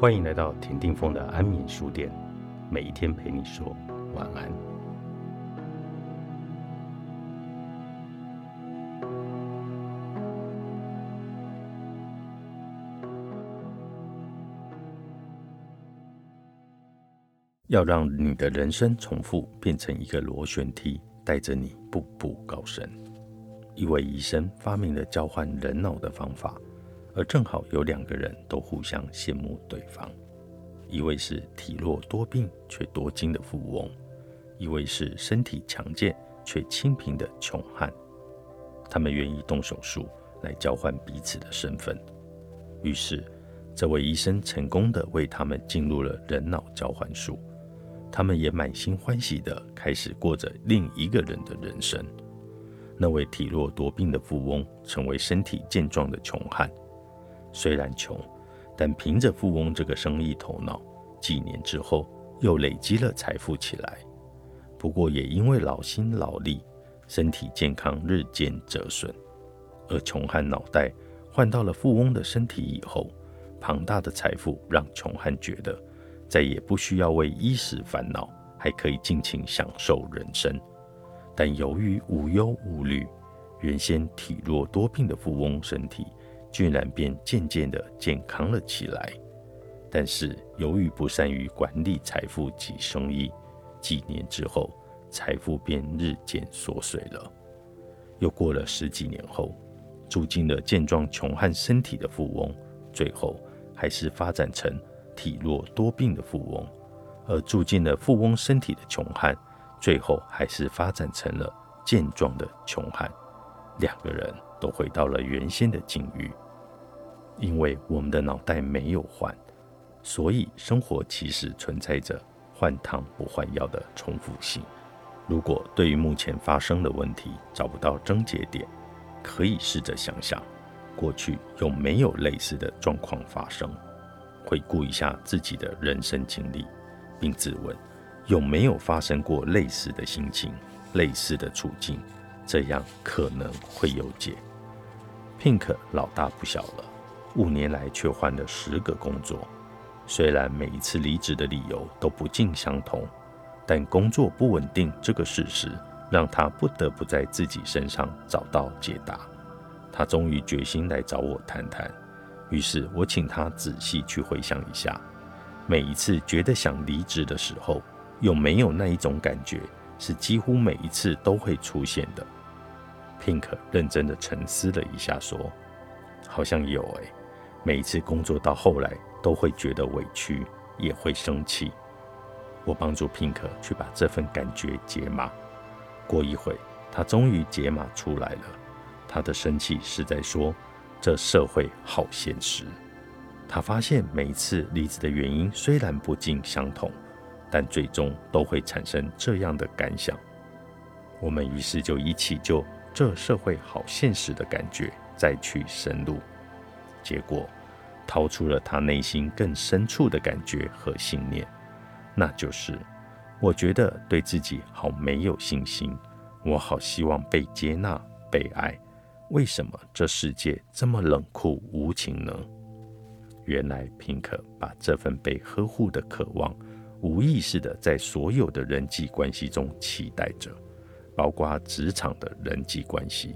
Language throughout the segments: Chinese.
欢迎来到田定峰的安眠书店，每一天陪你说晚安。要让你的人生重复变成一个螺旋梯，带着你步步高升。一位医生发明了交换人脑的方法。而正好有两个人都互相羡慕对方，一位是体弱多病却多金的富翁，一位是身体强健却清贫的穷汉。他们愿意动手术来交换彼此的身份。于是，这位医生成功的为他们进入了人脑交换术，他们也满心欢喜的开始过着另一个人的人生。那位体弱多病的富翁成为身体健壮的穷汉。虽然穷，但凭着富翁这个生意头脑，几年之后又累积了财富起来。不过也因为劳心劳力，身体健康日渐折损。而穷汉脑袋换到了富翁的身体以后，庞大的财富让穷汉觉得再也不需要为衣食烦恼，还可以尽情享受人生。但由于无忧无虑，原先体弱多病的富翁身体。居然便渐渐的健康了起来，但是由于不善于管理财富及生意，几年之后，财富便日渐缩水了。又过了十几年后，住进了健壮穷汉身体的富翁，最后还是发展成体弱多病的富翁；而住进了富翁身体的穷汉，最后还是发展成了健壮的穷汉。两个人都回到了原先的境遇，因为我们的脑袋没有换，所以生活其实存在着换汤不换药的重复性。如果对于目前发生的问题找不到症结点，可以试着想想过去有没有类似的状况发生，回顾一下自己的人生经历，并自问有没有发生过类似的心情、类似的处境。这样可能会有解。Pink 老大不小了，五年来却换了十个工作。虽然每一次离职的理由都不尽相同，但工作不稳定这个事实让他不得不在自己身上找到解答。他终于决心来找我谈谈。于是我请他仔细去回想一下，每一次觉得想离职的时候，有没有那一种感觉，是几乎每一次都会出现的。Pink 认真的沉思了一下，说：“好像有诶，每一次工作到后来都会觉得委屈，也会生气。我帮助 Pink 去把这份感觉解码。过一会，他终于解码出来了。他的生气是在说，这社会好现实。他发现每一次离职的原因虽然不尽相同，但最终都会产生这样的感想。我们于是就一起就。”这社会好现实的感觉，再去深入，结果掏出了他内心更深处的感觉和信念，那就是我觉得对自己好没有信心，我好希望被接纳、被爱，为什么这世界这么冷酷无情呢？原来平克把这份被呵护的渴望，无意识的在所有的人际关系中期待着。包括职场的人际关系，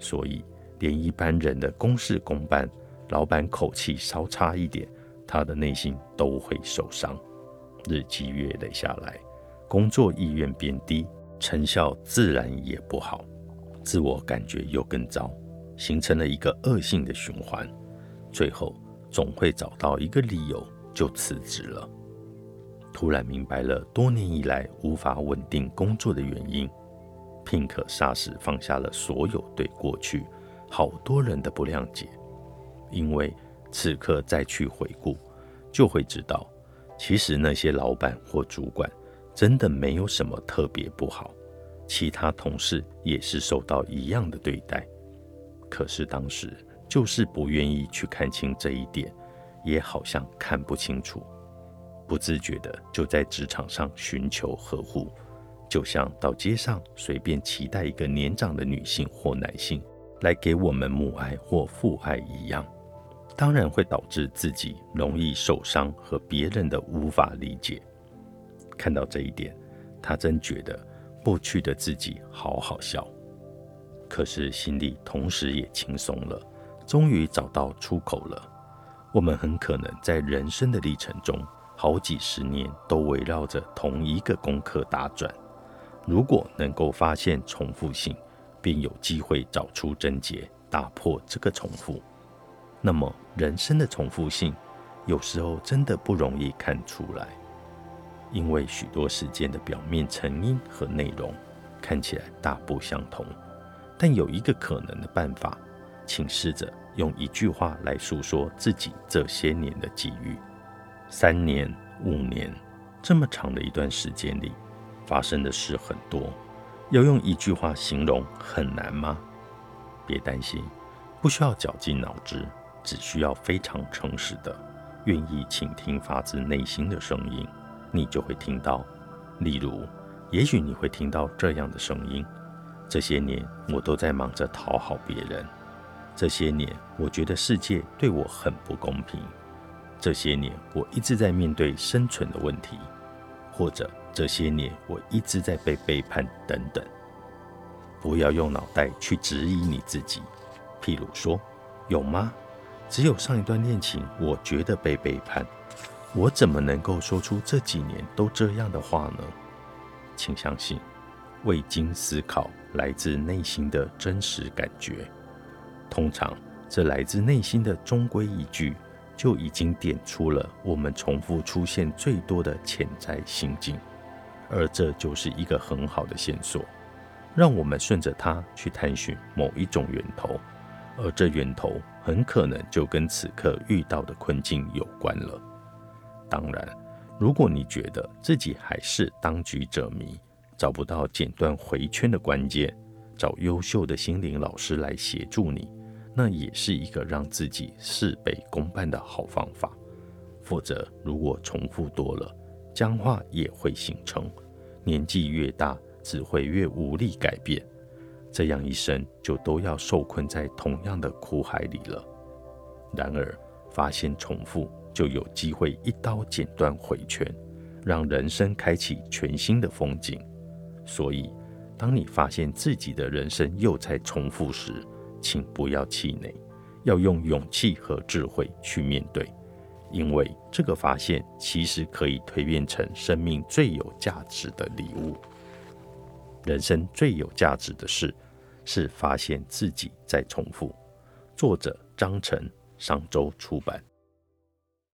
所以连一般人的公事公办，老板口气稍差一点，他的内心都会受伤。日积月累下来，工作意愿变低，成效自然也不好，自我感觉又更糟，形成了一个恶性的循环。最后总会找到一个理由就辞职了。突然明白了多年以来无法稳定工作的原因。Pink 霎时放下了所有对过去好多人的不谅解，因为此刻再去回顾，就会知道，其实那些老板或主管真的没有什么特别不好，其他同事也是受到一样的对待。可是当时就是不愿意去看清这一点，也好像看不清楚，不自觉的就在职场上寻求呵护。就像到街上随便期待一个年长的女性或男性来给我们母爱或父爱一样，当然会导致自己容易受伤和别人的无法理解。看到这一点，他真觉得过去的自己好好笑，可是心里同时也轻松了，终于找到出口了。我们很可能在人生的历程中，好几十年都围绕着同一个功课打转。如果能够发现重复性，并有机会找出症结，打破这个重复。那么，人生的重复性有时候真的不容易看出来，因为许多事件的表面成因和内容看起来大不相同。但有一个可能的办法，请试着用一句话来诉说自己这些年的际遇。三年、五年这么长的一段时间里，发生的事很多。要用一句话形容很难吗？别担心，不需要绞尽脑汁，只需要非常诚实的，愿意倾听发自内心的声音，你就会听到。例如，也许你会听到这样的声音：这些年我都在忙着讨好别人，这些年我觉得世界对我很不公平，这些年我一直在面对生存的问题，或者。这些年，我一直在被背叛，等等。不要用脑袋去质疑你自己。譬如说，有吗？只有上一段恋情，我觉得被背叛。我怎么能够说出这几年都这样的话呢？请相信，未经思考，来自内心的真实感觉，通常这来自内心的中规一矩，就已经点出了我们重复出现最多的潜在心境。而这就是一个很好的线索，让我们顺着它去探寻某一种源头，而这源头很可能就跟此刻遇到的困境有关了。当然，如果你觉得自己还是当局者迷，找不到剪断回圈的关键，找优秀的心灵老师来协助你，那也是一个让自己事倍功半的好方法。否则，如果重复多了，僵化也会形成，年纪越大，只会越无力改变，这样一生就都要受困在同样的苦海里了。然而，发现重复，就有机会一刀剪断回圈，让人生开启全新的风景。所以，当你发现自己的人生又在重复时，请不要气馁，要用勇气和智慧去面对。因为这个发现其实可以蜕变成生命最有价值的礼物。人生最有价值的事，是发现自己在重复。作者：张晨，商周出版。